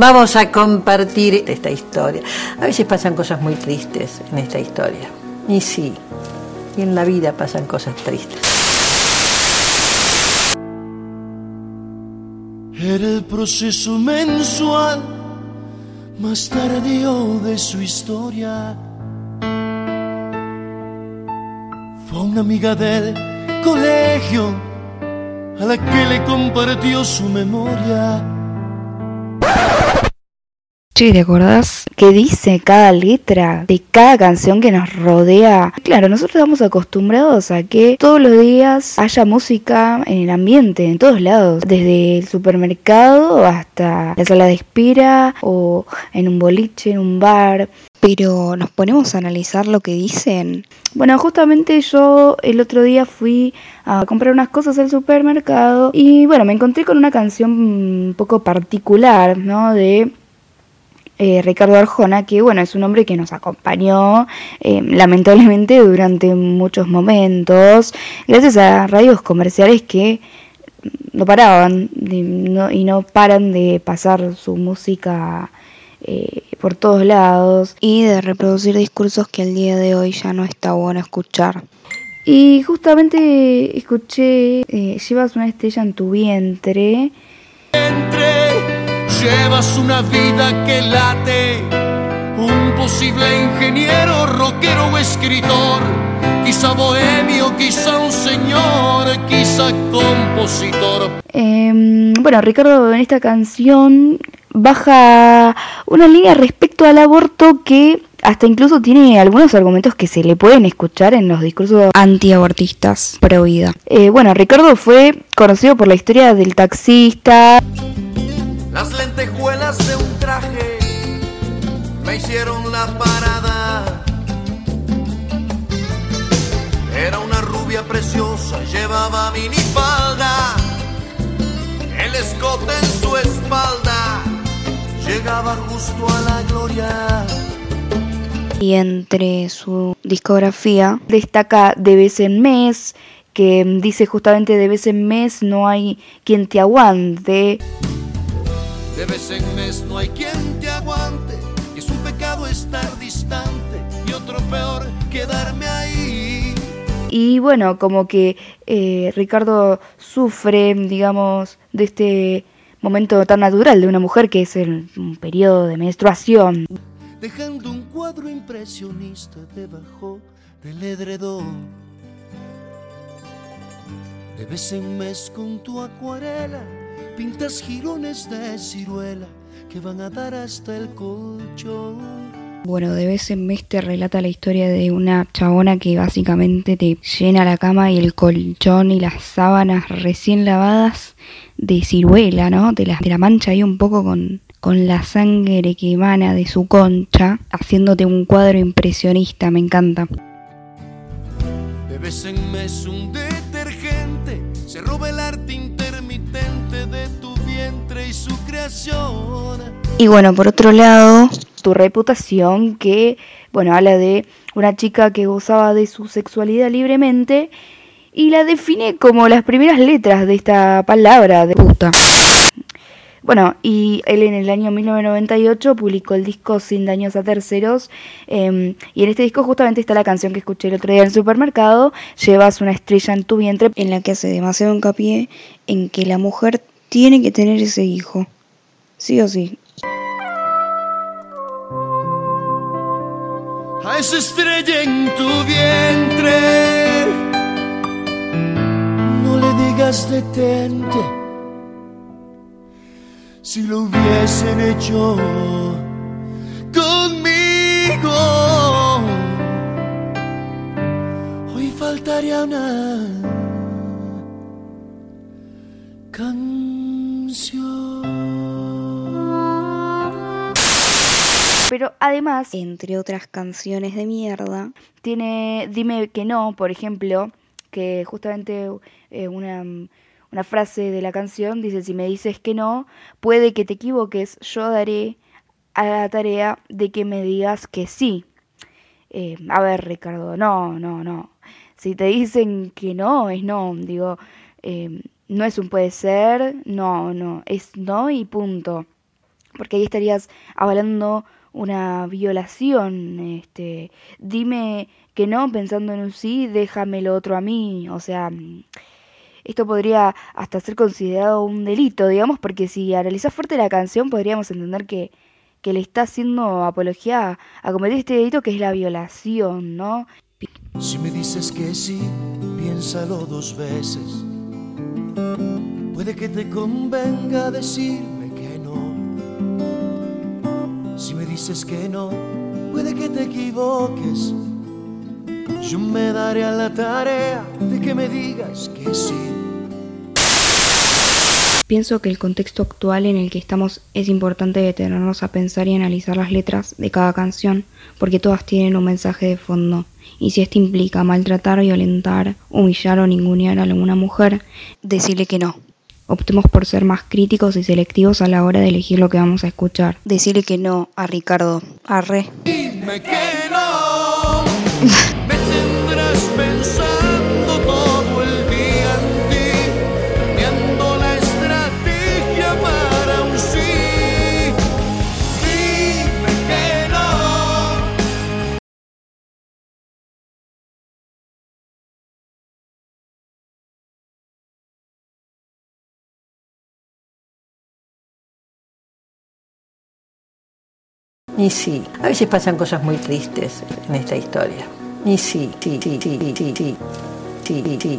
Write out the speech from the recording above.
Vamos a compartir esta historia. A veces pasan cosas muy tristes en esta historia. Y sí, y en la vida pasan cosas tristes. Era el proceso mensual más tardío de su historia. Fue una amiga del colegio a la que le compartió su memoria. Che, ¿te acordás qué dice cada letra de cada canción que nos rodea? Claro, nosotros estamos acostumbrados a que todos los días haya música en el ambiente, en todos lados, desde el supermercado hasta la sala de espera o en un boliche, en un bar. Pero nos ponemos a analizar lo que dicen. Bueno, justamente yo el otro día fui a comprar unas cosas al supermercado y bueno, me encontré con una canción un poco particular, ¿no? De eh, Ricardo Arjona, que bueno, es un hombre que nos acompañó eh, lamentablemente durante muchos momentos, gracias a radios comerciales que no paraban y no paran de pasar su música eh, por todos lados y de reproducir discursos que al día de hoy ya no está bueno escuchar. Y justamente escuché, llevas una estrella en tu vientre. Llevas una vida que late, un posible ingeniero, rockero o escritor, quizá bohemio, quizá un señor, quizá compositor. Em, bueno, Ricardo en esta canción baja una línea respecto al aborto que hasta incluso tiene algunos argumentos que se le pueden escuchar en los discursos antiabortistas pro vida. Eh, bueno, Ricardo fue conocido por la historia del taxista. Las lentejuelas de un traje me hicieron la parada. Era una rubia preciosa, llevaba minifalda, el escote en su espalda, llegaba justo a la gloria. Y entre su discografía destaca De vez en mes, que dice justamente de vez en mes no hay quien te aguante. De vez en mes no hay quien te aguante. es un pecado estar distante y otro peor quedarme ahí. Y bueno, como que eh, Ricardo sufre, digamos, de este momento tan natural de una mujer que es el, un periodo de menstruación. Dejando un cuadro impresionista debajo del edredón. De vez en mes con tu acuarela pintas jirones de ciruela que van a dar hasta el colchón. Bueno, de vez en mes te relata la historia de una chabona que básicamente te llena la cama y el colchón y las sábanas recién lavadas de ciruela, ¿no? Te la, la mancha ahí un poco con, con la sangre que emana de su concha, haciéndote un cuadro impresionista, me encanta. De vez en mes un detergente se roba el arte y bueno, por otro lado, tu reputación que, bueno, habla de una chica que gozaba de su sexualidad libremente y la define como las primeras letras de esta palabra de puta. Bueno, y él en el año 1998 publicó el disco Sin daños a terceros. Em, y en este disco justamente está la canción que escuché el otro día en el supermercado, Llevas una estrella en tu vientre, en la que hace demasiado hincapié en que la mujer tiene que tener ese hijo. Sí o sí. A esa estrella en tu vientre, no le digas detente si lo hubiesen hecho conmigo. Hoy faltaría una canción. Pero además, entre otras canciones de mierda, tiene Dime que no, por ejemplo, que justamente eh, una una frase de la canción dice, si me dices que no, puede que te equivoques, yo daré a la tarea de que me digas que sí. Eh, a ver, Ricardo, no, no, no. Si te dicen que no, es no. Digo, eh, no es un puede ser, no, no, es no y punto. porque ahí estarías avalando una violación, este, dime que no pensando en un sí, déjame lo otro a mí, o sea, esto podría hasta ser considerado un delito, digamos, porque si analizás fuerte la canción podríamos entender que, que le está haciendo apología a cometer este delito que es la violación, ¿no? Si me dices que sí, piénsalo dos veces. Puede que te convenga decirme dices que no, puede que te equivoques. Yo me daré a la tarea de que me digas que sí. Pienso que el contexto actual en el que estamos es importante detenernos a pensar y analizar las letras de cada canción, porque todas tienen un mensaje de fondo. Y si esto implica maltratar, violentar, humillar o ningunear a alguna mujer, decirle que no. Optemos por ser más críticos y selectivos a la hora de elegir lo que vamos a escuchar. Decirle que no a Ricardo. Arre. Dime que no. Y sí, a veces pasan cosas muy tristes en esta historia. Y sí, sí, sí, sí, sí, sí, sí,